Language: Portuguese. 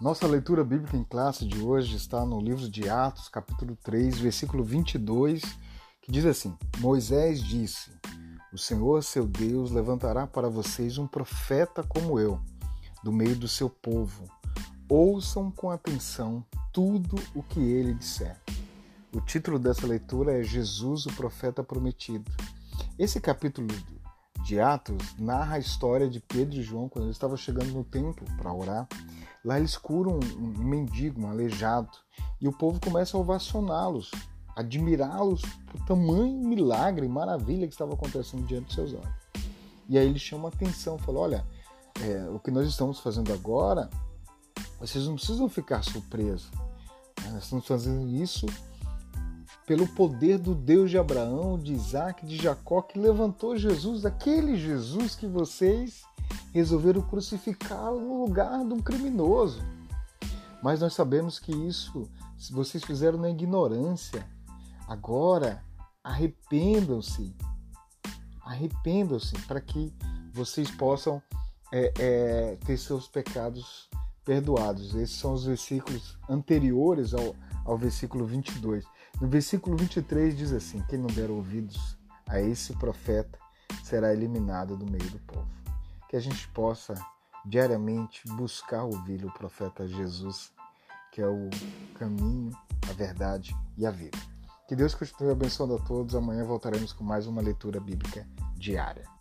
Nossa leitura bíblica em classe de hoje está no livro de Atos, capítulo 3, versículo 22, que diz assim: Moisés disse: O Senhor, seu Deus, levantará para vocês um profeta como eu, do meio do seu povo. Ouçam com atenção tudo o que ele disser. O título dessa leitura é Jesus, o profeta prometido. Esse capítulo de Atos narra a história de Pedro e João quando eles estavam chegando no templo para orar. Lá eles curam um mendigo, um aleijado, e o povo começa a ovacioná-los, admirá-los por tamanho milagre, maravilha que estava acontecendo diante de seus olhos. E aí ele chama a atenção, fala: olha, é, o que nós estamos fazendo agora, vocês não precisam ficar surpresos. Nós estamos fazendo isso pelo poder do Deus de Abraão, de Isaac, de Jacó, que levantou Jesus, aquele Jesus que vocês resolveram crucificar no lugar de um criminoso. Mas nós sabemos que isso vocês fizeram na ignorância. Agora, arrependam-se. Arrependam-se para que vocês possam é, é, ter seus pecados perdoados. Esses são os versículos anteriores ao, ao versículo 22. No versículo 23 diz assim: Quem não der ouvidos a esse profeta será eliminado do meio do povo. Que a gente possa diariamente buscar ouvir o profeta Jesus, que é o caminho, a verdade e a vida. Que Deus continue abençoando a todos. Amanhã voltaremos com mais uma leitura bíblica diária.